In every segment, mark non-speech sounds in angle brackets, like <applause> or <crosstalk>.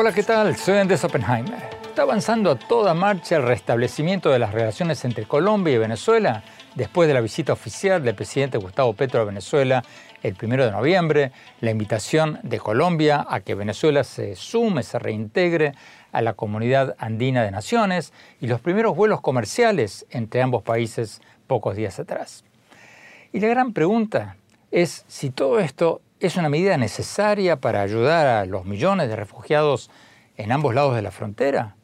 Hola, ¿qué tal? Soy Andrés Oppenheimer. Está avanzando a toda marcha el restablecimiento de las relaciones entre Colombia y Venezuela después de la visita oficial del presidente Gustavo Petro a Venezuela el primero de noviembre, la invitación de Colombia a que Venezuela se sume, se reintegre a la comunidad andina de naciones y los primeros vuelos comerciales entre ambos países pocos días atrás. Y la gran pregunta es si todo esto es una medida necesaria para ayudar a los millones de refugiados en ambos lados de la frontera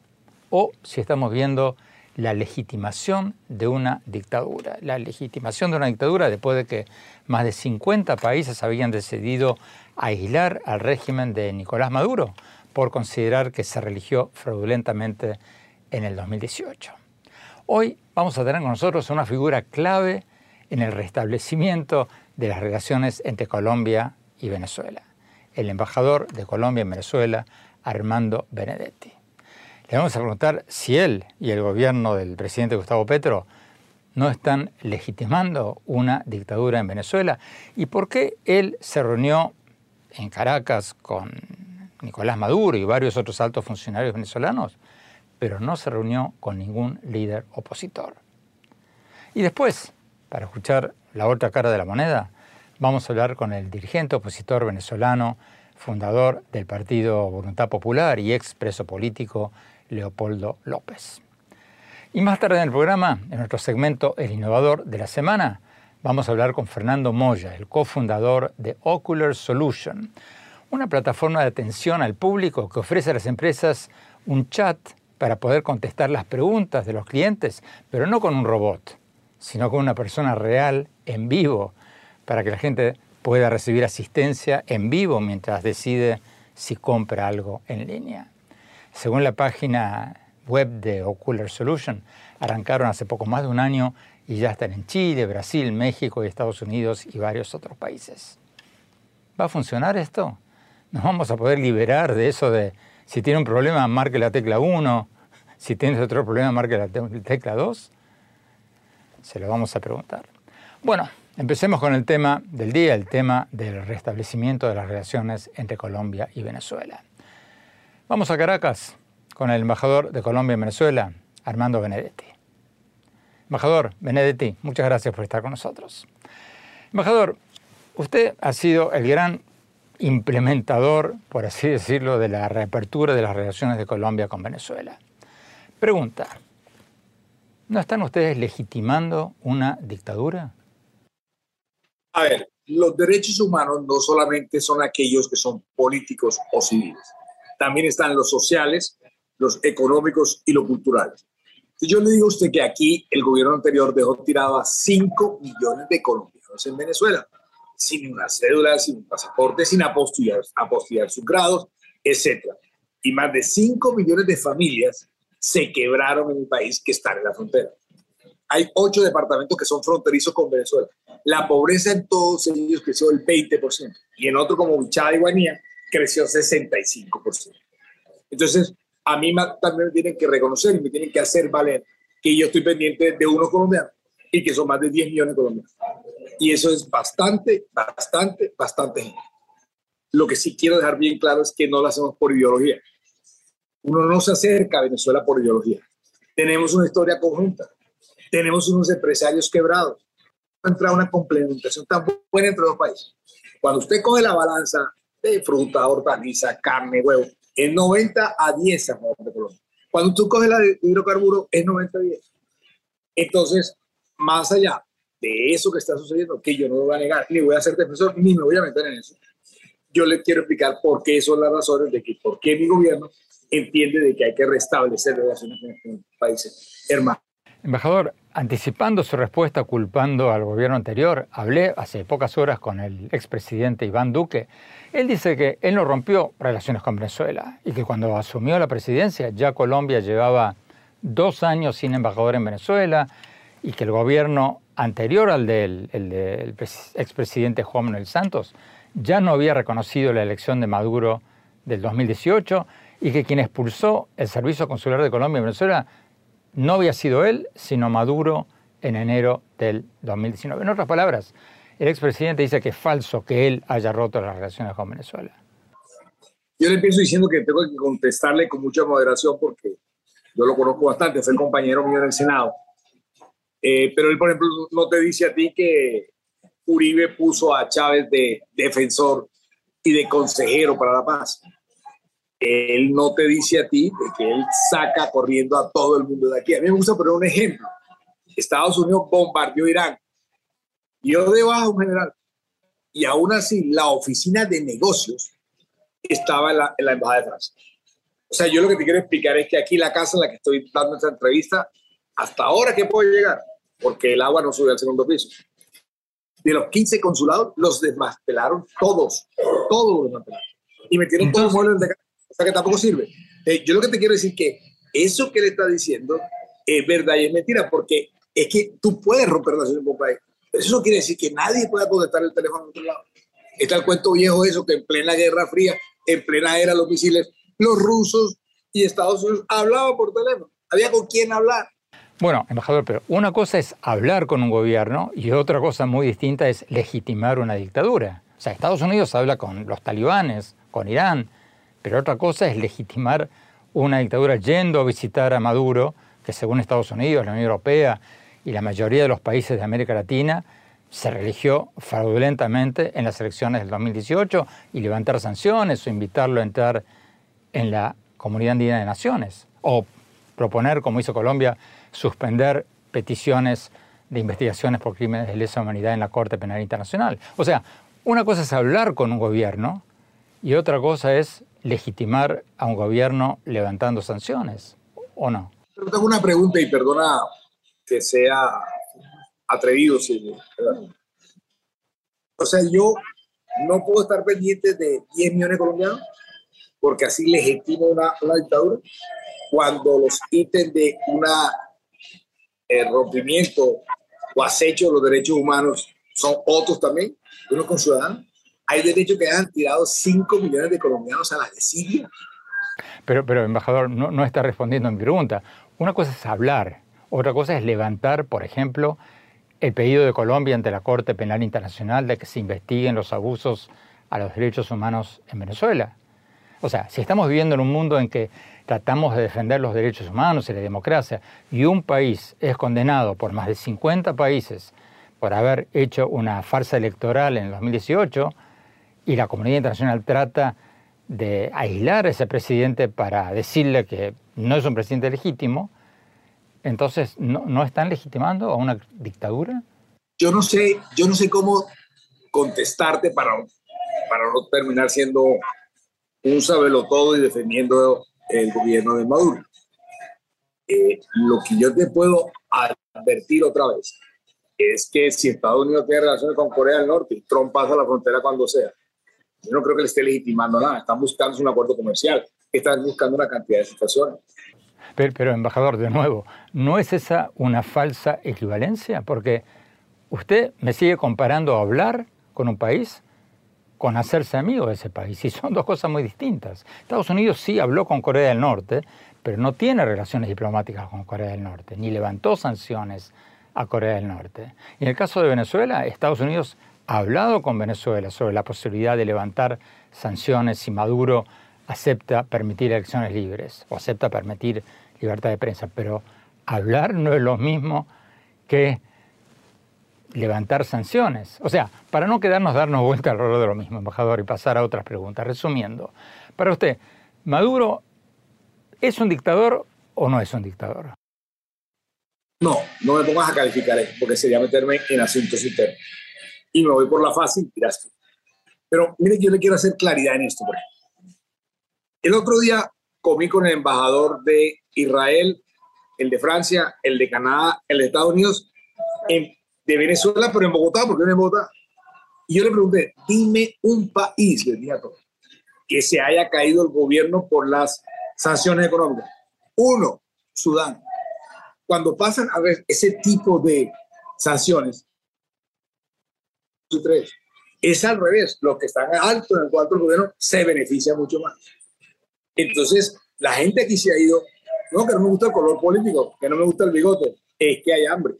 o si estamos viendo la legitimación de una dictadura. La legitimación de una dictadura después de que más de 50 países habían decidido aislar al régimen de Nicolás Maduro por considerar que se religió fraudulentamente en el 2018. Hoy vamos a tener con nosotros una figura clave en el restablecimiento de las relaciones entre Colombia y Venezuela, el embajador de Colombia en Venezuela, Armando Benedetti. Le vamos a preguntar si él y el gobierno del presidente Gustavo Petro no están legitimando una dictadura en Venezuela y por qué él se reunió en Caracas con Nicolás Maduro y varios otros altos funcionarios venezolanos, pero no se reunió con ningún líder opositor. Y después, para escuchar la otra cara de la moneda, vamos a hablar con el dirigente opositor venezolano, fundador del partido Voluntad Popular y ex preso político Leopoldo López. Y más tarde en el programa, en nuestro segmento El Innovador de la Semana, vamos a hablar con Fernando Moya, el cofundador de Ocular Solution, una plataforma de atención al público que ofrece a las empresas un chat para poder contestar las preguntas de los clientes, pero no con un robot, sino con una persona real, en vivo, para que la gente pueda recibir asistencia en vivo mientras decide si compra algo en línea. Según la página web de Ocular Solution, arrancaron hace poco más de un año y ya están en Chile, Brasil, México y Estados Unidos y varios otros países. ¿Va a funcionar esto? ¿Nos vamos a poder liberar de eso de si tiene un problema, marque la tecla 1, si tiene otro problema, marque la tecla 2? Se lo vamos a preguntar. Bueno, empecemos con el tema del día, el tema del restablecimiento de las relaciones entre Colombia y Venezuela. Vamos a Caracas con el embajador de Colombia en Venezuela, Armando Benedetti. Embajador Benedetti, muchas gracias por estar con nosotros. Embajador, usted ha sido el gran implementador, por así decirlo, de la reapertura de las relaciones de Colombia con Venezuela. Pregunta, ¿no están ustedes legitimando una dictadura? A ver, los derechos humanos no solamente son aquellos que son políticos o civiles también están los sociales, los económicos y los culturales. Si yo le digo a usted que aquí el gobierno anterior dejó tirado a 5 millones de colombianos en Venezuela, sin una cédula, sin un pasaporte, sin apostillar, apostillar sus grados, etc. Y más de 5 millones de familias se quebraron en el país que están en la frontera. Hay ocho departamentos que son fronterizos con Venezuela. La pobreza en todos ellos creció el 20% y en otro como Bichada y Guanía creció 65%. Entonces, a mí también me tienen que reconocer y me tienen que hacer valer que yo estoy pendiente de unos colombianos y que son más de 10 millones de colombianos. Y eso es bastante, bastante, bastante gente. Lo que sí quiero dejar bien claro es que no lo hacemos por ideología. Uno no se acerca a Venezuela por ideología. Tenemos una historia conjunta. Tenemos unos empresarios quebrados. Entra una complementación tan buena entre los países. Cuando usted coge la balanza de fruta, hortaliza, carne, huevo, es 90 a 10 a favor de Colombia. Cuando tú coges la de hidrocarburos, es 90 a 10. Entonces, más allá de eso que está sucediendo, que yo no lo voy a negar, ni voy a ser defensor, ni me voy a meter en eso, yo le quiero explicar por qué son las razones de que, por qué mi gobierno entiende de que hay que restablecer relaciones con países hermanos. Embajador, anticipando su respuesta culpando al gobierno anterior, hablé hace pocas horas con el expresidente Iván Duque. Él dice que él no rompió relaciones con Venezuela y que cuando asumió la presidencia ya Colombia llevaba dos años sin embajador en Venezuela y que el gobierno anterior al del, expresidente Juan Manuel Santos ya no había reconocido la elección de Maduro del 2018 y que quien expulsó el servicio consular de Colombia en Venezuela no había sido él, sino Maduro en enero del 2019. En otras palabras, el expresidente dice que es falso que él haya roto las relaciones con Venezuela. Yo le empiezo diciendo que tengo que contestarle con mucha moderación porque yo lo conozco bastante, fue compañero mío en el Senado. Eh, pero él, por ejemplo, no te dice a ti que Uribe puso a Chávez de defensor y de consejero para la paz él no te dice a ti de que él saca corriendo a todo el mundo de aquí. A mí me gusta poner un ejemplo. Estados Unidos bombardeó Irán. Yo de un general. Y aún así, la oficina de negocios estaba en la, Embajada de Francia. O sea, yo lo que te quiero explicar es que aquí la casa en la que estoy dando esta entrevista, hasta ahora que puedo llegar, porque el agua no sube al segundo piso. De los 15 consulados, los desmantelaron todos, todos los desmantelaron. Y metieron todos los muebles de o sea que tampoco sirve. Eh, yo lo que te quiero decir que eso que le está diciendo es verdad y es mentira, porque es que tú puedes romper relaciones con un país, pero eso no quiere decir que nadie pueda contestar el teléfono en otro lado. Está el cuento viejo eso, que en plena Guerra Fría, en plena era los misiles, los rusos y Estados Unidos hablaban por teléfono. Había con quién hablar. Bueno, embajador, pero una cosa es hablar con un gobierno y otra cosa muy distinta es legitimar una dictadura. O sea, Estados Unidos habla con los talibanes, con Irán, pero otra cosa es legitimar una dictadura yendo a visitar a Maduro, que según Estados Unidos, la Unión Europea y la mayoría de los países de América Latina se religió fraudulentamente en las elecciones del 2018 y levantar sanciones o invitarlo a entrar en la Comunidad Andina de Naciones o proponer, como hizo Colombia, suspender peticiones de investigaciones por crímenes de lesa humanidad en la Corte Penal Internacional. O sea, una cosa es hablar con un gobierno y otra cosa es legitimar a un gobierno levantando sanciones, ¿o no? Pero tengo una pregunta y perdona que sea atrevido, sí. O sea, yo no puedo estar pendiente de 10 millones de colombianos porque así legitimo una, dictadura cuando los ítems de un eh, rompimiento o acecho de los derechos humanos son otros también, uno con ciudadanos. Hay derechos que han tirado 5 millones de colombianos a la de Siria. Pero, pero embajador, no, no está respondiendo a mi pregunta. Una cosa es hablar, otra cosa es levantar, por ejemplo, el pedido de Colombia ante la Corte Penal Internacional de que se investiguen los abusos a los derechos humanos en Venezuela. O sea, si estamos viviendo en un mundo en que tratamos de defender los derechos humanos y la democracia y un país es condenado por más de 50 países por haber hecho una farsa electoral en el 2018, y la comunidad internacional trata de aislar a ese presidente para decirle que no es un presidente legítimo, entonces ¿no, están legitimando a una dictadura? Yo no sé, yo no sé cómo contestarte para, para no terminar siendo un todo y defendiendo el gobierno de Maduro. Eh, lo que yo te puedo advertir otra vez es que si Estados Unidos tiene relaciones con Corea del Norte, Trump pasa la frontera cuando sea yo no creo que le esté legitimando nada. Están buscando un acuerdo comercial. Están buscando una cantidad de situaciones. Pero, embajador, de nuevo, ¿no es esa una falsa equivalencia? Porque usted me sigue comparando hablar con un país con hacerse amigo de ese país. Y son dos cosas muy distintas. Estados Unidos sí habló con Corea del Norte, pero no tiene relaciones diplomáticas con Corea del Norte, ni levantó sanciones a Corea del Norte. Y en el caso de Venezuela, Estados Unidos hablado con Venezuela sobre la posibilidad de levantar sanciones si Maduro acepta permitir elecciones libres o acepta permitir libertad de prensa, pero hablar no es lo mismo que levantar sanciones. O sea, para no quedarnos darnos vuelta alrededor de lo mismo, embajador, y pasar a otras preguntas. Resumiendo, para usted, ¿Maduro es un dictador o no es un dictador? No, no me pongas a calificar esto, porque sería meterme en asuntos internos. Y me voy por la fácil, dirás Pero mire, yo le quiero hacer claridad en esto. Por el otro día comí con el embajador de Israel, el de Francia, el de Canadá, el de Estados Unidos, de Venezuela, pero en Bogotá, porque en Bogotá. Y yo le pregunté, dime un país, le dije a todos, que se haya caído el gobierno por las sanciones económicas. Uno, Sudán. Cuando pasan a ver ese tipo de sanciones, tres, es al revés. Los que están alto en el cuarto gobierno se benefician mucho más. Entonces, la gente aquí se ha ido, no, que no me gusta el color político, que no me gusta el bigote, es que hay hambre.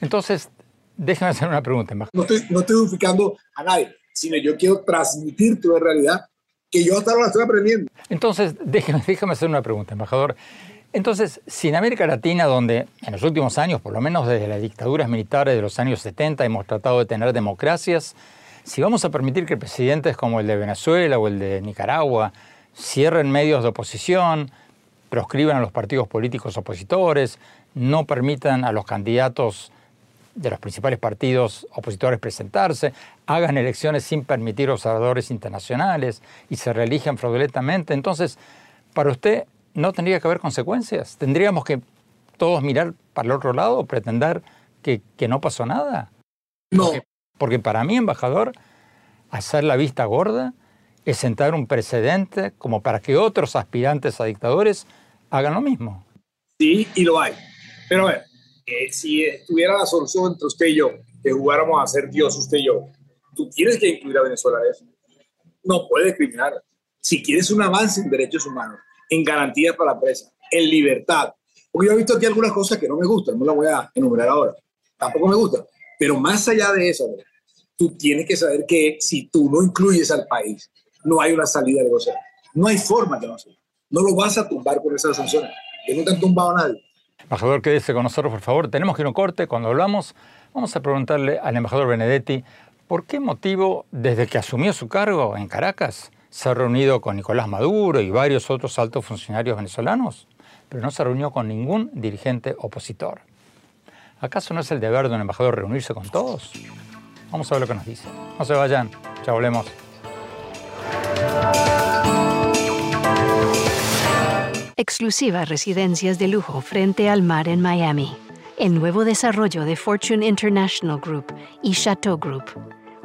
Entonces, déjame hacer una pregunta. No estoy, no estoy edificando a nadie, sino yo quiero transmitir toda realidad que yo hasta ahora estoy aprendiendo. Entonces, déjame, déjame hacer una pregunta, embajador. Entonces, si en América Latina, donde en los últimos años, por lo menos desde las dictaduras militares de los años 70, hemos tratado de tener democracias, si vamos a permitir que presidentes como el de Venezuela o el de Nicaragua cierren medios de oposición, proscriban a los partidos políticos opositores, no permitan a los candidatos de los principales partidos opositores presentarse, hagan elecciones sin permitir observadores internacionales y se reeligen fraudulentamente. Entonces, para usted, ¿no tendría que haber consecuencias? ¿Tendríamos que todos mirar para el otro lado o pretender que, no pasó nada? No. porque para mí, embajador, hacer la vista gorda es sentar un precedente como para que otros aspirantes a dictadores hagan lo mismo. Sí, y lo hay. Pero a ver, eh, si estuviera la solución entre usted y yo, que jugáramos a ser Dios usted y yo, tú tienes que incluir a Venezuela en eso. No puedes discriminar. Si quieres un avance en derechos humanos, en garantías para la presa, en libertad, porque yo he visto aquí algunas cosas que no me gustan, no las voy a enumerar ahora, tampoco me gustan, pero más allá de eso, tú tienes que saber que si tú no incluyes al país no hay una salida de negociar. No hay forma que no sea. No lo vas a tumbar con esas sanciones, que no te han tumbado a nadie. Embajador, quédese con nosotros, por favor. Tenemos que ir a un corte. Cuando hablamos, vamos a preguntarle al embajador Benedetti por qué motivo, desde que asumió su cargo en Caracas, se ha reunido con Nicolás Maduro y varios otros altos funcionarios venezolanos, pero no se reunió con ningún dirigente opositor. ¿Acaso no es el deber de un embajador reunirse con todos? Vamos a ver lo que nos dice. No se vayan, ya volvemos. Exclusivas residencias de lujo frente al mar en Miami. El nuevo desarrollo de Fortune International Group y Chateau Group.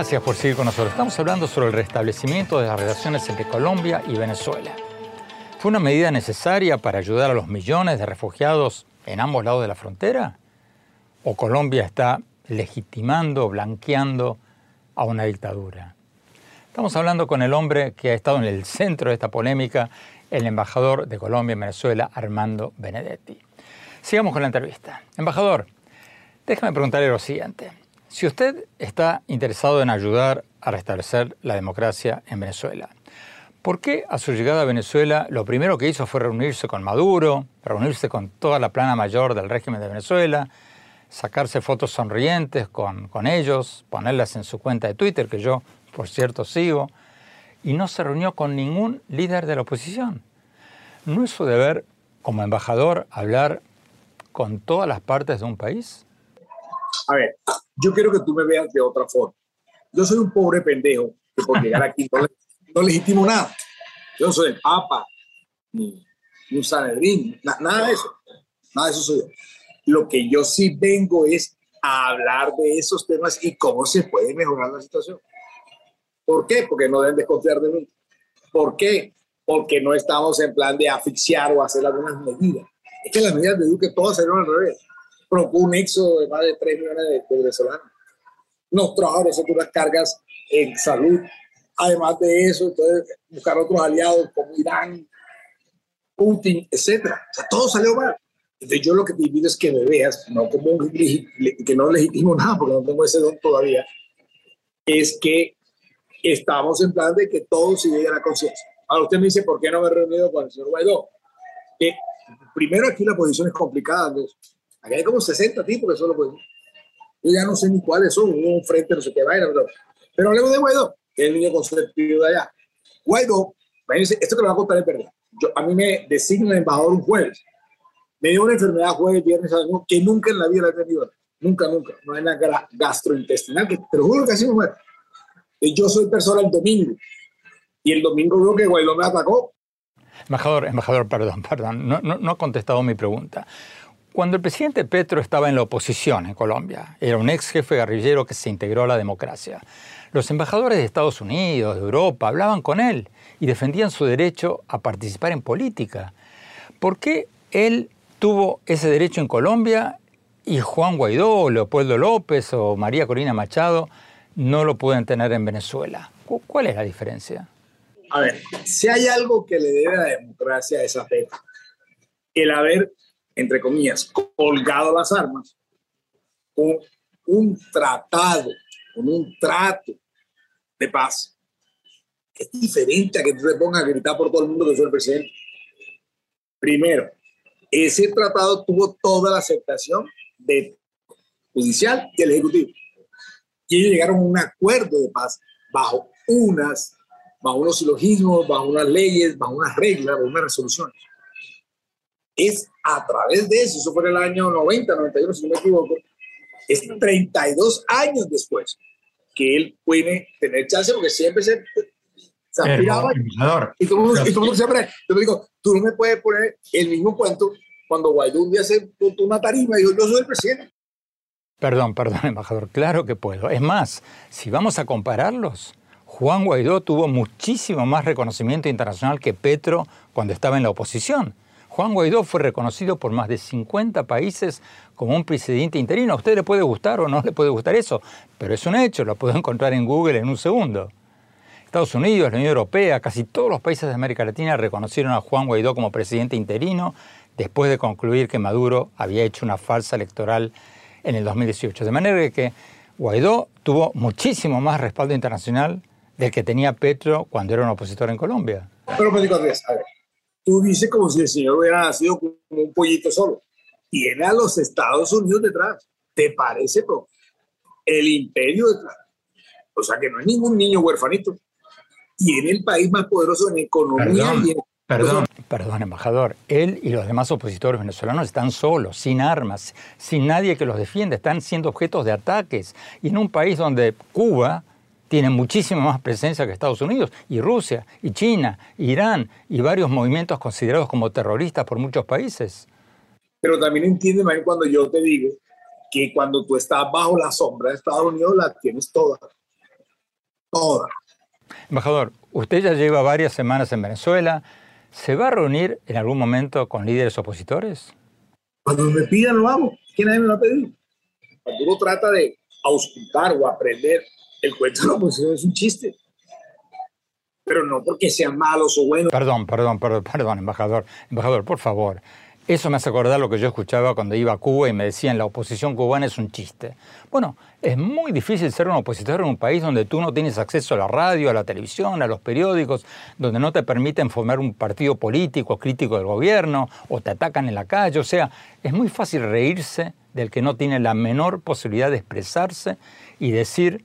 Gracias por seguir con nosotros. Estamos hablando sobre el restablecimiento de las relaciones entre Colombia y Venezuela. ¿Fue una medida necesaria para ayudar a los millones de refugiados en ambos lados de la frontera? ¿O Colombia está legitimando, blanqueando a una dictadura? Estamos hablando con el hombre que ha estado en el centro de esta polémica, el embajador de Colombia en Venezuela, Armando Benedetti. Sigamos con la entrevista. Embajador, déjame preguntarle lo siguiente. Si usted está interesado en ayudar a restablecer la democracia en Venezuela, ¿Por qué a su llegada a Venezuela lo primero que hizo fue reunirse con Maduro, reunirse con toda la plana mayor del régimen de Venezuela, sacarse fotos sonrientes con, con ellos, ponerlas en su cuenta de Twitter, que yo, por cierto, sigo, y no se reunió con ningún líder de la oposición? ¿No es su deber como embajador hablar con todas las partes de un país? A ver, yo quiero que tú me veas de otra forma. Yo soy un pobre pendejo que por llegar aquí no, legitimo nada. Yo no soy el Papa, ni, un Sanedrín, nada de eso. Nada de eso soy yo. Lo que yo sí vengo es a hablar de esos temas y cómo se puede mejorar la situación. ¿Por qué? Porque no deben desconfiar de mí. ¿Por qué? Porque no estamos en plan de asfixiar o hacer algunas medidas. Es que las medidas de Duque todas salieron al revés. Provocó un éxodo de más de 3 millones de, venezolanos. Nos trajo a nosotros las cargas en salud. Además de eso, entonces, buscar otros aliados como Irán, Putin, etcétera. O sea, todo salió mal. Entonces yo lo que te invito es que me veas, no como un, que no legitimo nada, porque no tengo ese don todavía, es que estamos en plan de que todo se llegue a conciencia. Ahora usted me dice, ¿por qué no me he reunido con el señor Guaidó? Que primero aquí la posición es complicada. Aquí hay como 60 tipos que son los Yo ya no sé ni cuáles son, un frente, no sé qué vaina. Pero, pero hablemos de Guaidó, que es el niño consentido de allá. Guaidó, esto que lo va a contar es verdad. A mí me designa embajador un jueves me dio una enfermedad jueves, viernes, sábado, que nunca en la vida la he tenido. Nunca, nunca. No hay una gastrointestinal, que te lo juro que así me muere. Yo soy persona el domingo. Y el domingo veo que Guaidó me atacó. Embajador, embajador, perdón, perdón. No, no, no ha contestado mi pregunta. Cuando el presidente Petro estaba en la oposición en Colombia, era un ex jefe guerrillero que se integró a la democracia. Los embajadores de Estados Unidos, de Europa, hablaban con él y defendían su derecho a participar en política. ¿Por qué él tuvo ese derecho en Colombia y Juan Guaidó, Leopoldo López o María Corina Machado no lo pueden tener en Venezuela. ¿Cuál es la diferencia? A ver, si hay algo que le debe a la democracia es a el haber, entre comillas, colgado las armas con un tratado, con un trato de paz. Es diferente a que tú te pongas a gritar por todo el mundo que soy el presidente. Primero, ese tratado tuvo toda la aceptación del judicial y el ejecutivo. Y ellos llegaron a un acuerdo de paz bajo unas, bajo unos silogismos, bajo unas leyes, bajo unas reglas, bajo unas resoluciones. Es a través de eso, eso fue en el año 90, 91, si no me equivoco, es 32 años después que él puede tener chance, porque siempre se, se aspiraba. Y todo el mundo, siempre, yo le digo, tú no me puedes poner el mismo cuento cuando Guaidó un día se puso una tarima y dijo, yo soy el presidente. Perdón, perdón, embajador, claro que puedo. Es más, si vamos a compararlos, Juan Guaidó tuvo muchísimo más reconocimiento internacional que Petro cuando estaba en la oposición. Juan Guaidó fue reconocido por más de 50 países como un presidente interino. A usted le puede gustar o no le puede gustar eso, pero es un hecho, lo puedo <laughs> encontrar en Google en un segundo. Estados Unidos, la Unión Europea, casi todos los países de América Latina reconocieron a Juan Guaidó como presidente interino después de concluir que Maduro había hecho una falsa electoral en el 2018. De manera que Guaidó tuvo muchísimo más respaldo internacional del que tenía Petro cuando era un opositor en Colombia. Pero tú dices como si el señor hubiera nacido como un pollito solo. Tiene a los Estados Unidos detrás. ¿Te parece, bro? El imperio detrás. O sea que no es ningún niño huerfanito tiene el país más poderoso en economía y Perdón, perdón, embajador. Él y los demás opositores venezolanos están solos, sin armas, sin nadie que los defienda. Están siendo objetos de ataques. Y en un país donde Cuba tiene muchísima más presencia que Estados Unidos, y Rusia, y China, Irán, y varios movimientos considerados como terroristas por muchos países. Pero también entiende, cuando yo te digo que cuando tú estás bajo la sombra de Estados Unidos, la tienes toda. Toda. Embajador, usted ya lleva varias semanas en Venezuela. ¿Se va a reunir en algún momento con líderes opositores? Cuando me pidan lo hago. ¿Quién nadie me lo ha pedido? Cuando uno trata de auscultar o aprender, el cuento de la oposición es un chiste. Pero no porque sean malos o buenos. Perdón, perdón, perdón, perdón, embajador. Embajador, por favor. Eso me hace acordar lo que yo escuchaba cuando iba a Cuba y me decían la oposición cubana es un chiste. Bueno, es muy difícil ser un opositor en un país donde tú no tienes acceso a la radio, a la televisión, a los periódicos, donde no te permiten formar un partido político crítico del gobierno o te atacan en la calle. O sea, es muy fácil reírse del que no tiene la menor posibilidad de expresarse y decir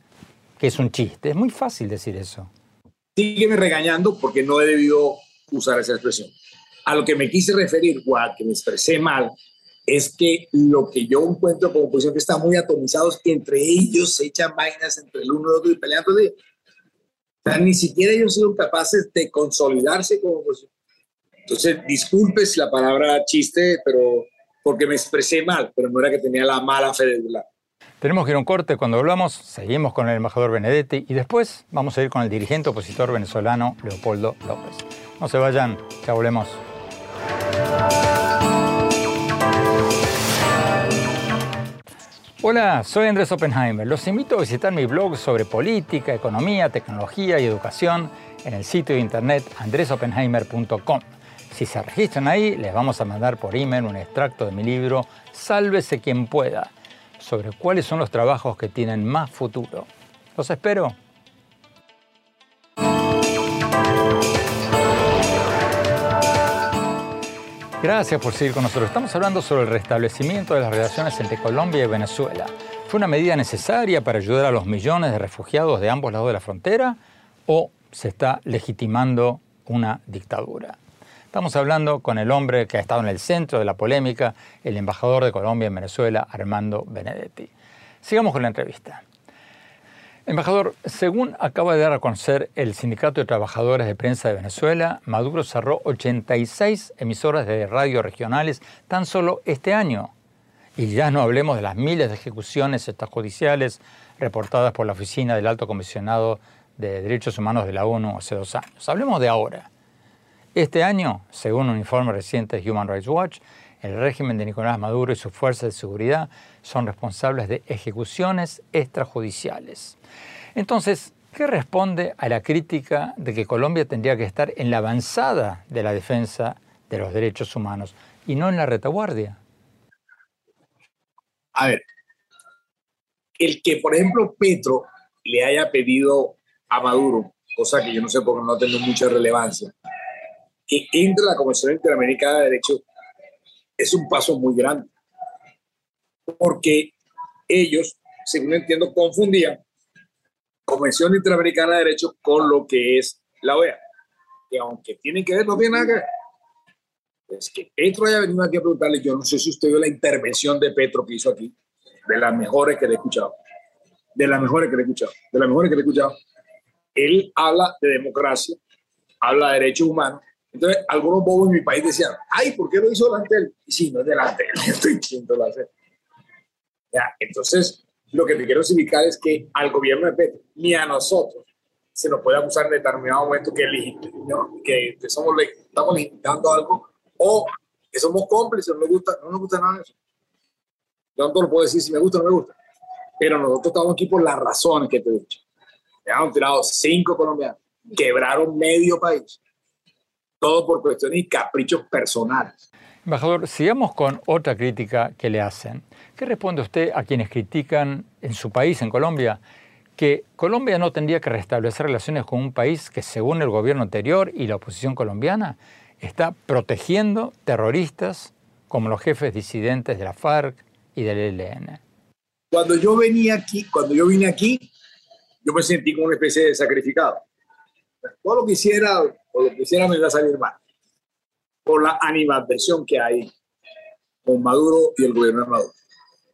es un chiste. Es muy fácil decir eso. Sígueme regañando porque no he debido usar esa expresión. A lo que me quise referir, o a que me expresé mal, es que lo que yo encuentro como posición que están muy atomizados, entre ellos se echan vainas entre el uno y el otro y peleando de... O sea, ni siquiera ellos son capaces de consolidarse como oposición. Entonces, disculpe si la palabra chiste, pero porque me expresé mal, pero no era que tenía la mala fe de lado. Tenemos que ir a un corte. Cuando volvamos, seguimos con el embajador Benedetti y después vamos a ir con el dirigente opositor venezolano Leopoldo López. No se vayan, ya volvemos. Hola, soy Andrés Oppenheimer. Los invito a visitar mi blog sobre política, economía, tecnología y educación en el sitio de internet andresoppenheimer.com. Si se registran ahí, les vamos a mandar por email un extracto de mi libro Sálvese quien pueda, sobre cuáles son los trabajos que tienen más futuro. Los espero. Gracias por seguir con nosotros. Estamos hablando sobre el restablecimiento de las relaciones entre Colombia y Venezuela. ¿Fue una medida necesaria para ayudar a los millones de refugiados de ambos lados de la frontera o se está legitimando una dictadura? Estamos hablando con el hombre que ha estado en el centro de la polémica, el embajador de Colombia en Venezuela, Armando Benedetti. Sigamos con la entrevista. Embajador, según acaba de dar a conocer el Sindicato de Trabajadores de Prensa de Venezuela, Maduro cerró 86 emisoras de radio regionales tan solo este año. Y ya no hablemos de las miles de ejecuciones extrajudiciales reportadas por la Oficina del Alto Comisionado de Derechos Humanos de la ONU hace dos años. Hablemos de ahora. Este año, según un informe reciente de Human Rights Watch, el régimen de Nicolás Maduro y sus fuerzas de seguridad son responsables de ejecuciones extrajudiciales. Entonces, ¿qué responde a la crítica de que Colombia tendría que estar en la avanzada de la defensa de los derechos humanos y no en la retaguardia? A ver, el que, por ejemplo, Petro le haya pedido a Maduro, cosa que yo no sé porque no tengo mucha relevancia, que entre la Comisión Interamericana de Derechos es un paso muy grande, porque ellos, según entiendo, confundían Convención Interamericana de Derechos con lo que es la OEA, que aunque tienen que ver, no tiene nada que ver. Es que Petro haya venido aquí a preguntarle, yo no sé si usted vio la intervención de Petro que hizo aquí, de las mejores que le he escuchado, de las mejores que le he escuchado, de las mejores que le he escuchado. Él habla de democracia, habla de derechos humanos, entonces, algunos bobos en mi país decían, ay, ¿por qué lo hizo delante él? Y si no es delante él, <laughs> estoy diciendo la Ya, entonces, lo que te quiero explicar es que al gobierno de Petro, ni a nosotros, se nos puede acusar en determinado momento que, que somos, estamos legitimando algo o que somos cómplices, no nos gusta, no nos gusta nada de eso. Yo no puedo decir si me gusta o no me gusta, pero nosotros estamos aquí por las razones que te he dicho. han tirado cinco colombianos, quebraron medio país todo por cuestiones y caprichos personales. Embajador, sigamos con otra crítica que le hacen. ¿Qué responde usted a quienes critican en su país, en Colombia, que Colombia no tendría que restablecer relaciones con un país que, según el gobierno anterior y la oposición colombiana, está protegiendo terroristas como los jefes disidentes de la FARC y del ELN? Cuando yo venía aquí, cuando yo vine aquí, yo me sentí como una especie de sacrificado. Todo lo que hiciera o lo que hiciera me iba a salir mal. Por la animadversión que hay con Maduro y el gobierno de Maduro.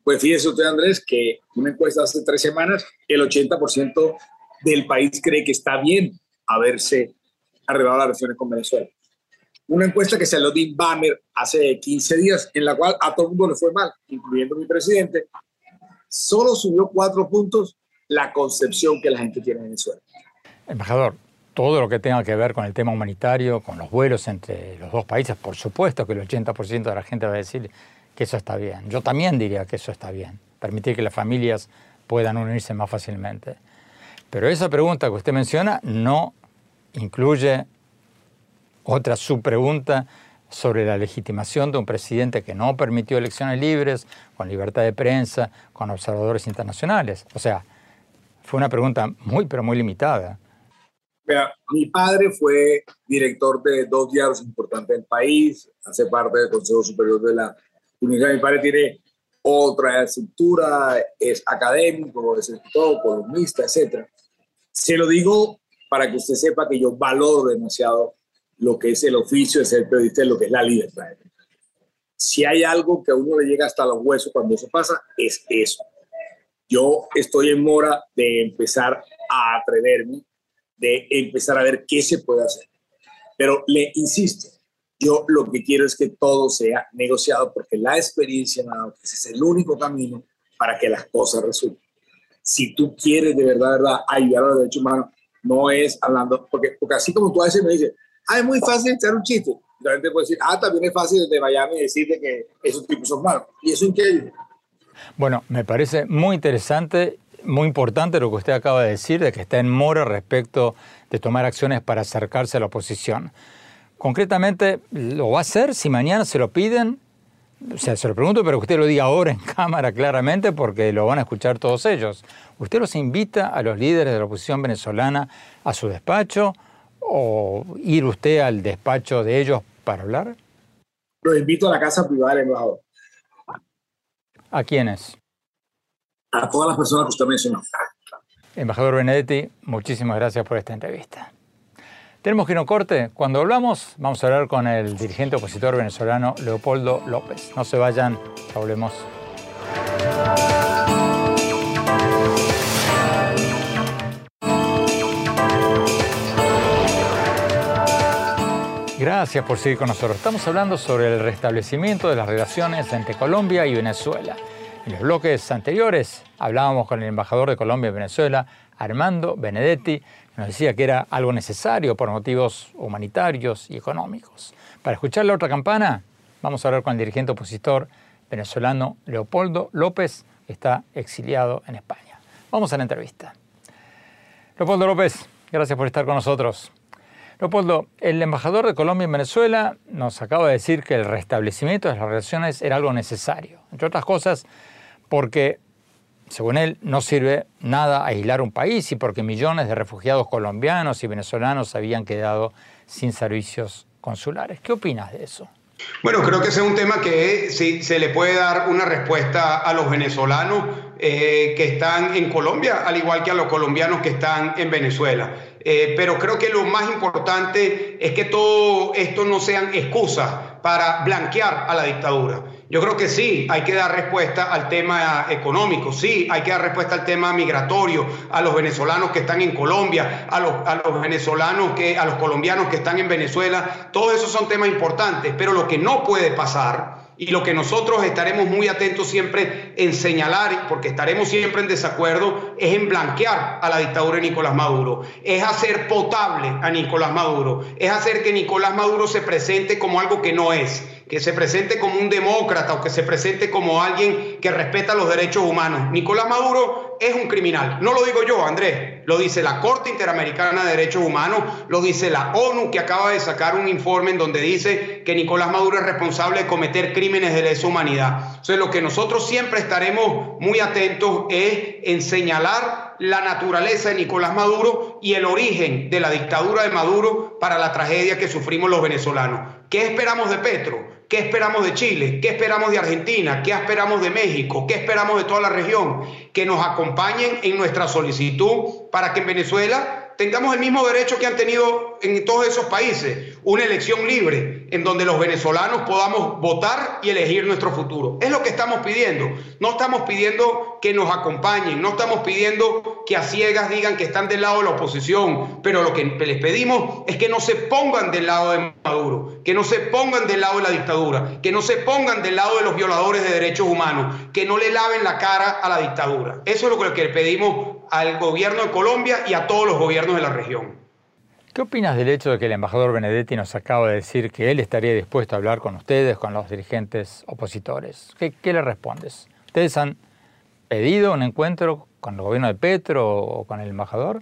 Pues fíjese usted, Andrés, que una encuesta hace tres semanas, el 80% del país cree que está bien haberse arreglado las relaciones con Venezuela. Una encuesta que salió de Inbamer hace 15 días, en la cual a todo el mundo le fue mal, incluyendo mi presidente, solo subió cuatro puntos la concepción que la gente tiene de Venezuela. Embajador, todo lo que tenga que ver con el tema humanitario, con los vuelos entre los dos países, por supuesto que el 80% de la gente va a decir que eso está bien. Yo también diría que eso está bien, permitir que las familias puedan unirse más fácilmente. Pero esa pregunta que usted menciona no incluye otra subpregunta sobre la legitimación de un presidente que no permitió elecciones libres, con libertad de prensa, con observadores internacionales. O sea, fue una pregunta muy, pero muy limitada mi padre fue director de dos diarios importantes del país, hace parte del Consejo Superior de la Universidad. Mi padre tiene otra estructura, es académico, es escritor, columnista, etc. Se lo digo para que usted sepa que yo valoro demasiado lo que es el oficio de ser periodista lo que es la libertad. Si hay algo que a uno le llega hasta los huesos cuando eso pasa, es eso. Yo estoy en mora de empezar a atreverme, de empezar a ver qué se puede hacer. Pero le insisto, yo lo que quiero es que todo sea negociado porque la experiencia que ese es el único camino para que las cosas resulten. Si tú quieres de verdad, verdad ayudar a los derechos humanos, no es hablando, porque, porque así como tú a veces me dices, ah, es muy fácil echar un chiste. La gente puede decir, ah, también es fácil desde Miami decirte que esos tipos son malos. ¿Y eso increíble. Bueno, me parece muy interesante, muy importante lo que usted acaba de decir, de que está en mora respecto de tomar acciones para acercarse a la oposición. Concretamente, ¿lo va a hacer si mañana se lo piden? O sea, se lo pregunto, pero que usted lo diga ahora en <laughs> cámara claramente porque lo van a escuchar todos ellos. ¿Usted los invita a los líderes de la oposición venezolana a su despacho o ir usted al despacho de ellos para hablar? Los invito a la casa privada del embajador. ¿A quiénes? A todas las personas que usted mencionó. Embajador Benedetti, muchísimas gracias por esta entrevista. Tenemos que ir a un corte. Cuando hablamos, vamos a hablar con el dirigente opositor venezolano Leopoldo López. No se vayan, ya volvemos. Gracias por seguir con nosotros. Estamos hablando sobre el restablecimiento de las relaciones entre Colombia y Venezuela. En los bloques anteriores hablábamos con el embajador de Colombia en Venezuela, Armando Benedetti, nos decía que era algo necesario por motivos humanitarios y económicos. Para escuchar la otra campana, vamos a hablar con el dirigente opositor venezolano Leopoldo López, que está exiliado en España. Vamos a la entrevista. Leopoldo López, gracias por estar con nosotros. Leopoldo, el embajador de Colombia en Venezuela nos acaba de decir que el restablecimiento de las relaciones era algo necesario, entre otras cosas porque, según él, no sirve nada aislar un país y porque millones de refugiados colombianos y venezolanos habían quedado sin servicios consulares. ¿Qué opinas de eso? Bueno, creo que ese es un tema que se le puede dar una respuesta a los venezolanos eh, que están en Colombia, al igual que a los colombianos que están en Venezuela. Eh, pero creo que lo más importante es que todo esto no sean excusas para blanquear a la dictadura. Yo creo que sí, hay que dar respuesta al tema económico, sí, hay que dar respuesta al tema migratorio, a los venezolanos que están en Colombia, a los, a los venezolanos que, a los colombianos que están en Venezuela, todos esos son temas importantes, pero lo que no puede pasar y lo que nosotros estaremos muy atentos siempre en señalar, porque estaremos siempre en desacuerdo, es en blanquear a la dictadura de Nicolás Maduro, es hacer potable a Nicolás Maduro, es hacer que Nicolás Maduro se presente como algo que no es, que se presente como un demócrata o que se presente como alguien que respeta los derechos humanos. Nicolás Maduro es un criminal. No lo digo yo, Andrés, lo dice la Corte Interamericana de Derechos Humanos, lo dice la ONU que acaba de sacar un informe en donde dice que Nicolás Maduro es responsable de cometer crímenes de lesa humanidad. Entonces lo que nosotros siempre estaremos muy atentos es en señalar la naturaleza de Nicolás Maduro y el origen de la dictadura de Maduro para la tragedia que sufrimos los venezolanos. ¿Qué esperamos de Petro? ¿Qué esperamos de Chile? ¿Qué esperamos de Argentina? ¿Qué esperamos de México? ¿Qué esperamos de toda la región? Que nos acompañen en nuestra solicitud para que en Venezuela tengamos el mismo derecho que han tenido en todos esos países, una elección libre en donde los venezolanos podamos votar y elegir nuestro futuro. Es lo que estamos pidiendo. No estamos pidiendo que nos acompañen, no estamos pidiendo que a ciegas digan que están del lado de la oposición, pero lo que les pedimos es que no se pongan del lado de Maduro, que no se pongan del lado de la dictadura, que no se pongan del lado de los violadores de derechos humanos, que no le laven la cara a la dictadura. Eso es lo que le pedimos al gobierno de Colombia y a todos los gobiernos de la región. ¿Qué opinas del hecho de que el embajador Benedetti nos acaba de decir que él estaría dispuesto a hablar con ustedes, con los dirigentes opositores? ¿Qué, le respondes? ¿Ustedes han pedido un encuentro con el gobierno de Petro o con el embajador?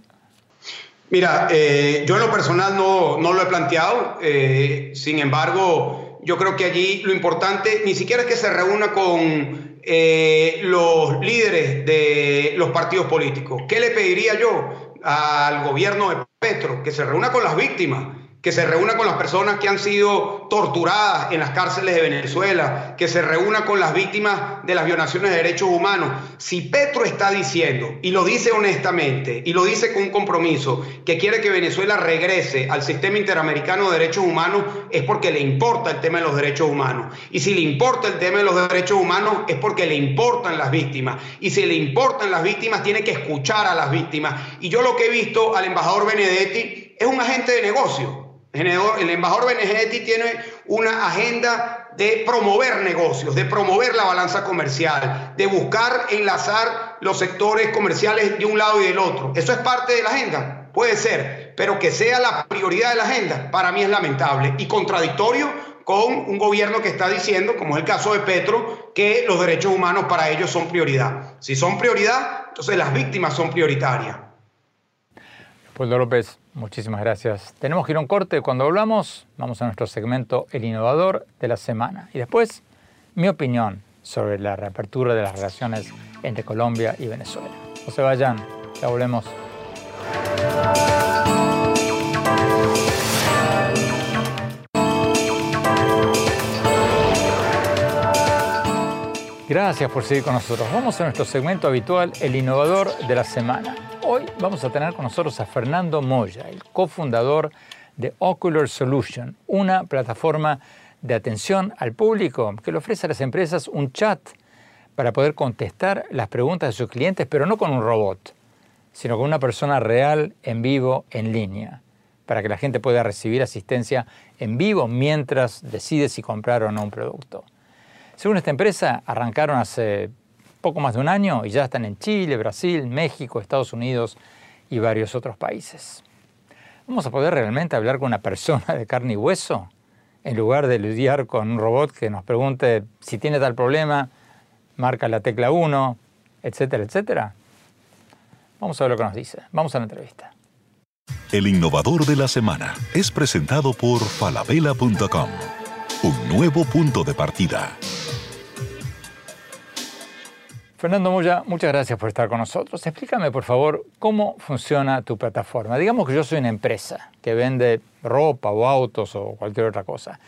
Mira, eh, yo en lo personal no, no lo he planteado, eh, sin embargo, yo creo que allí lo importante ni siquiera es que se reúna con eh, los líderes de los partidos políticos. ¿Qué le pediría yo al gobierno de Petro? Que se reúna con las víctimas, que se reúna con las personas que han sido torturadas en las cárceles de Venezuela, que se reúna con las víctimas de las violaciones de derechos humanos. Si Petro está diciendo, y lo dice honestamente, y lo dice con un compromiso, que quiere que Venezuela regrese al sistema interamericano de derechos humanos, es porque le importa el tema de los derechos humanos. Y si le importa el tema de los derechos humanos, es porque le importan las víctimas. Y si le importan las víctimas, tiene que escuchar a las víctimas. Y yo lo que he visto al embajador Benedetti es un agente de negocio el embajador Benedetti tiene una agenda de promover negocios, de promover la balanza comercial, de buscar enlazar los sectores comerciales de un lado y del otro. ¿Eso es parte de la agenda? Puede ser, pero que sea la prioridad de la agenda, para mí es lamentable y contradictorio con un gobierno que está diciendo, como es el caso de Petro, que los derechos humanos para ellos son prioridad. Si son prioridad, entonces las víctimas son prioritarias. Leopoldo López, muchísimas gracias. Tenemos que ir a corte. Cuando volvamos, vamos a nuestro segmento El Innovador de la Semana. Y después, mi opinión sobre la reapertura de las relaciones entre Colombia y Venezuela. No se vayan, ya volvemos. Gracias por seguir con nosotros. Vamos a nuestro segmento habitual, El Innovador de la Semana. Hoy vamos a tener con nosotros a Fernando Moya, el cofundador de Ocular Solution, una plataforma de atención al público que le ofrece a las empresas un chat para poder contestar las preguntas de sus clientes, pero no con un robot, sino con una persona real, en vivo, en línea, para que la gente pueda recibir asistencia en vivo mientras decide si comprar o no un producto. Según esta empresa, arrancaron hace poco más de un año y ya están en Chile, Brasil, México, Estados Unidos y varios otros países. ¿Vamos a poder realmente hablar con una persona de carne y hueso en lugar de lidiar con un robot que nos pregunte si tiene tal problema, marca la tecla 1, etcétera, etcétera? Vamos a ver lo que nos dice. Vamos a la entrevista. El innovador de la semana es presentado por falabella.com, un nuevo punto de partida. Fernando Moya, muchas gracias por estar con nosotros. Explícame, por favor, cómo funciona tu plataforma. Digamos que yo soy una empresa que vende ropa o autos o cualquier otra cosa.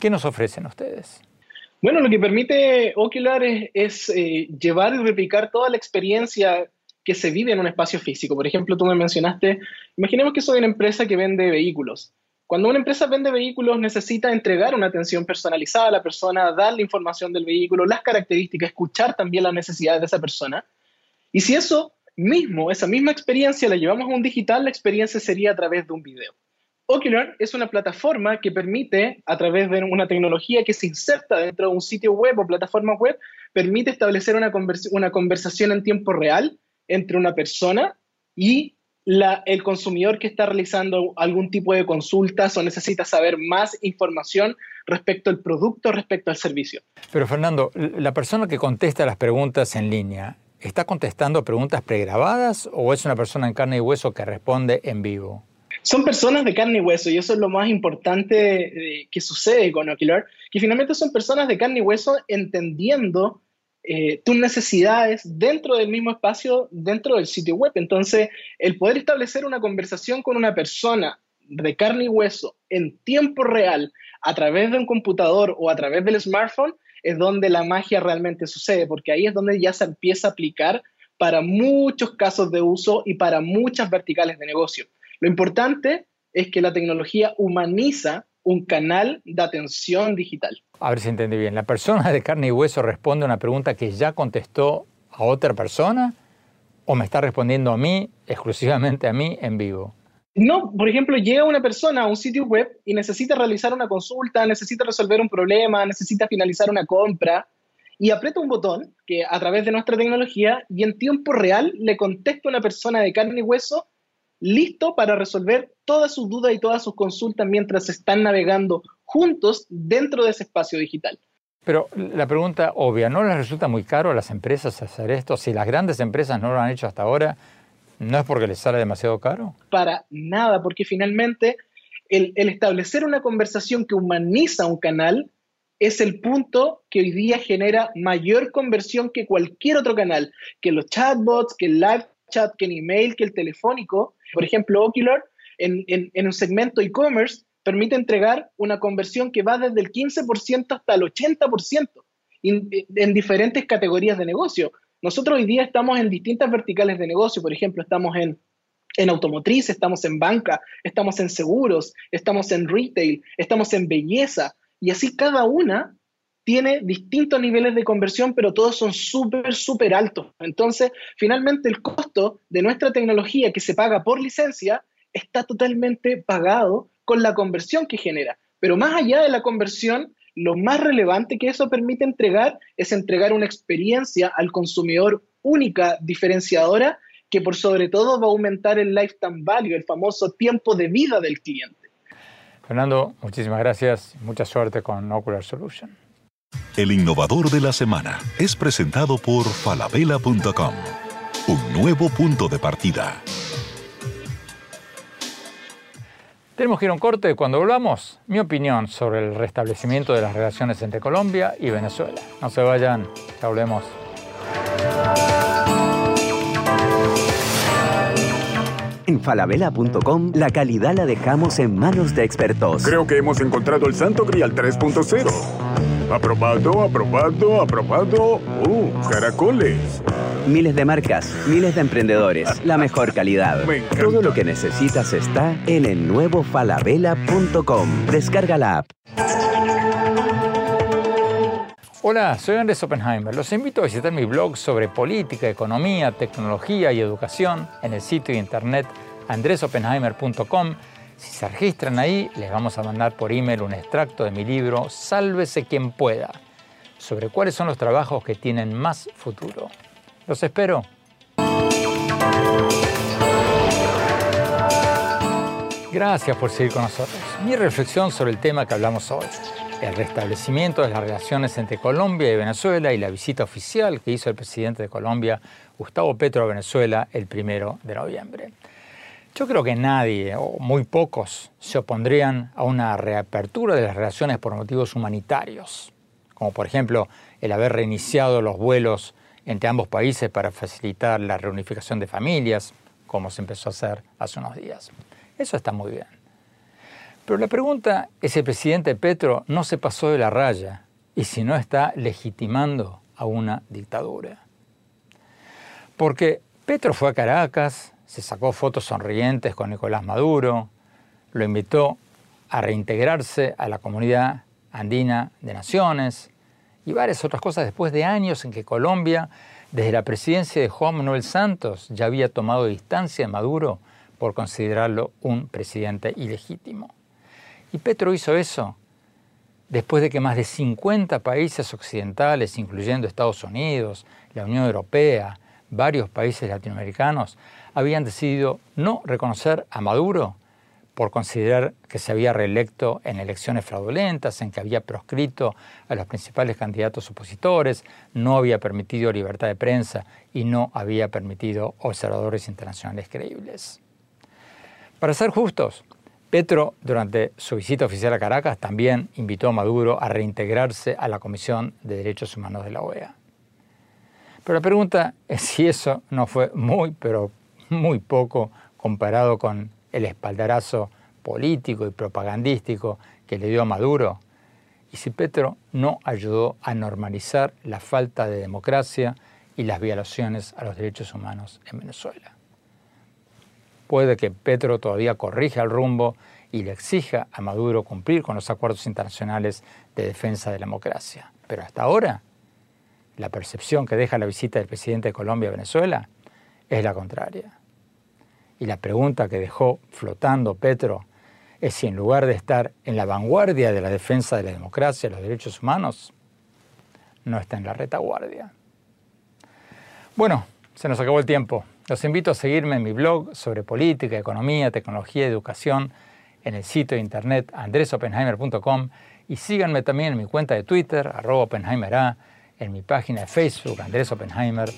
¿Qué nos ofrecen ustedes? Bueno, lo que permite Ocular es, eh, llevar y replicar toda la experiencia que se vive en un espacio físico. Por ejemplo, tú me mencionaste, imaginemos que soy una empresa que vende vehículos. Cuando una empresa vende vehículos necesita entregar una atención personalizada a la persona, darle información del vehículo, las características, escuchar también las necesidades de esa persona. Y si eso mismo, esa misma experiencia la llevamos a un digital, la experiencia sería a través de un video. Ocular es una plataforma que permite, a través de una tecnología que se inserta dentro de un sitio web o plataforma web, permite establecer una, una conversación en tiempo real entre una persona y el consumidor que está realizando algún tipo de consultas o necesita saber más información respecto al producto, respecto al servicio. Pero Fernando, la persona que contesta las preguntas en línea, ¿está contestando preguntas pregrabadas o es una persona en carne y hueso que responde en vivo? Son personas de carne y hueso y eso es lo más importante eh, que sucede con Ocular, que finalmente son personas de carne y hueso entendiendo eh, tus necesidades dentro del mismo espacio, dentro del sitio web. Entonces, el poder establecer una conversación con una persona de carne y hueso en tiempo real a través de un computador o a través del smartphone es donde la magia realmente sucede, porque ahí es donde ya se empieza a aplicar para muchos casos de uso y para muchas verticales de negocio. Lo importante es que la tecnología humaniza un canal de atención digital. A ver si entendí bien. ¿La persona de carne y hueso responde a una pregunta que ya contestó a otra persona o me está respondiendo a mí, exclusivamente a mí, en vivo? No, por ejemplo, llega una persona a un sitio web y necesita realizar una consulta, necesita resolver un problema, necesita finalizar una compra y aprieta un botón que a través de nuestra tecnología y en tiempo real le contesta una persona de carne y hueso listo para resolver todas sus dudas y todas sus consultas mientras están navegando juntos dentro de ese espacio digital. Pero la pregunta obvia, ¿no les resulta muy caro a las empresas hacer esto? Si las grandes empresas no lo han hecho hasta ahora, ¿no es porque les sale demasiado caro? Para nada, porque finalmente el, el establecer una conversación que humaniza un canal es el punto que hoy día genera mayor conversión que cualquier otro canal, que los chatbots, que el live chat, que el email, que el telefónico. Por ejemplo, Ocular en, en, un segmento e-commerce permite entregar una conversión que va desde el 15% hasta el 80% en diferentes categorías de negocio. Nosotros hoy día estamos en distintas verticales de negocio, por ejemplo, estamos en, en automotriz, estamos en banca, estamos en seguros, estamos en retail, estamos en belleza, y así cada una tiene distintos niveles de conversión, pero todos son súper, súper altos. Entonces, finalmente el costo de nuestra tecnología que se paga por licencia está totalmente pagado con la conversión que genera. Pero más allá de la conversión, lo más relevante que eso permite entregar es entregar una experiencia al consumidor única, diferenciadora, que por sobre todo va a aumentar el lifetime value, el famoso tiempo de vida del cliente. Fernando, muchísimas gracias. Mucha suerte con Ocular Solution. El innovador de la semana es presentado por falabella.com. Un nuevo punto de partida. Tenemos que ir a un corte. Cuando volvamos, mi opinión sobre el restablecimiento de las relaciones entre Colombia y Venezuela. No se vayan, ya volvemos. En falabella.com la calidad la dejamos en manos de expertos. Creo que hemos encontrado el santo grial 3.0 Aprobado, aprobado, aprobado. ¡Uh, caracoles! Miles de marcas, miles de emprendedores, la mejor calidad. Todo lo que necesitas está en el nuevo falabella.com. Descarga la app. Hola, soy Andrés Oppenheimer. Los invito a visitar mi blog sobre política, economía, tecnología y educación en el sitio de internet andresoppenheimer.com si se registran ahí, les vamos a mandar por email un extracto de mi libro Sálvese quien pueda, sobre cuáles son los trabajos que tienen más futuro. Los espero. Gracias por seguir con nosotros. Mi reflexión sobre el tema que hablamos hoy, el restablecimiento de las relaciones entre Colombia y Venezuela y la visita oficial que hizo el presidente de Colombia, Gustavo Petro, a Venezuela el primero de noviembre. Yo creo que nadie o muy pocos se opondrían a una reapertura de las relaciones por motivos humanitarios, como por ejemplo el haber reiniciado los vuelos entre ambos países para facilitar la reunificación de familias, como se empezó a hacer hace unos días. Eso está muy bien. Pero la pregunta es el presidente Petro no se pasó de la raya y si no está legitimando a una dictadura. Porque Petro fue a Caracas, se sacó fotos sonrientes con Nicolás Maduro, lo invitó a reintegrarse a la comunidad andina de naciones y varias otras cosas después de años en que Colombia, desde la presidencia de Juan Manuel Santos, ya había tomado distancia de Maduro por considerarlo un presidente ilegítimo. Y Petro hizo eso después de que más de 50 países occidentales, incluyendo Estados Unidos, la Unión Europea, varios países latinoamericanos, habían decidido no reconocer a Maduro por considerar que se había reelecto en elecciones fraudulentas, en que había proscrito a los principales candidatos opositores, no había permitido libertad de prensa y no había permitido observadores internacionales creíbles. Para ser justos, Petro, durante su visita oficial a Caracas, también invitó a Maduro a reintegrarse a la Comisión de Derechos Humanos de la OEA. Pero la pregunta es si eso no fue muy, pero muy poco comparado con el espaldarazo político y propagandístico que le dio a Maduro, y si Petro no ayudó a normalizar la falta de democracia y las violaciones a los derechos humanos en Venezuela. Puede que Petro todavía corrija el rumbo y le exija a Maduro cumplir con los acuerdos internacionales de defensa de la democracia. Pero hasta ahora, la percepción que deja la visita del presidente de Colombia a Venezuela es la contraria. Y la pregunta que dejó flotando Petro es si en lugar de estar en la vanguardia de la defensa de la democracia y los derechos humanos, no está en la retaguardia. Bueno, se nos acabó el tiempo. Los invito a seguirme en mi blog sobre política, economía, tecnología y educación en el sitio de internet andresopenheimer.com y síganme también en mi cuenta de Twitter, arroba Oppenheimer en mi página de Facebook, Andrés Oppenheimer,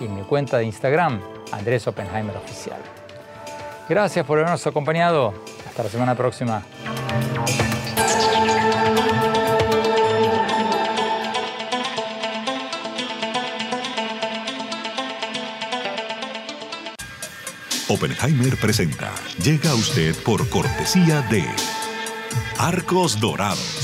y en mi cuenta de Instagram, Andrés Oppenheimer Oficial. Gracias por habernos acompañado. Hasta la semana próxima. Oppenheimer presenta. Llega usted por cortesía de Arcos Dorados.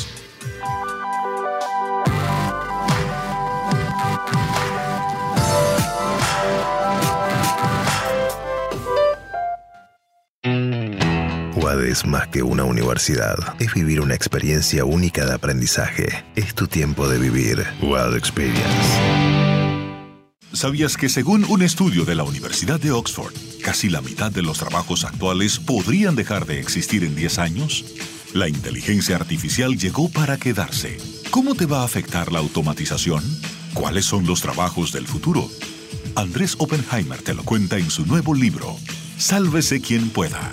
Es más que una universidad. Es vivir una experiencia única de aprendizaje. Es tu tiempo de vivir. UAD Experience. ¿Sabías que según un estudio de la Universidad de Oxford, casi la mitad de los trabajos actuales podrían dejar de existir en 10 años? La inteligencia artificial llegó para quedarse. ¿Cómo te va a afectar la automatización? ¿Cuáles son los trabajos del futuro? Andrés Oppenheimer te lo cuenta en su nuevo libro, Sálvese quien pueda.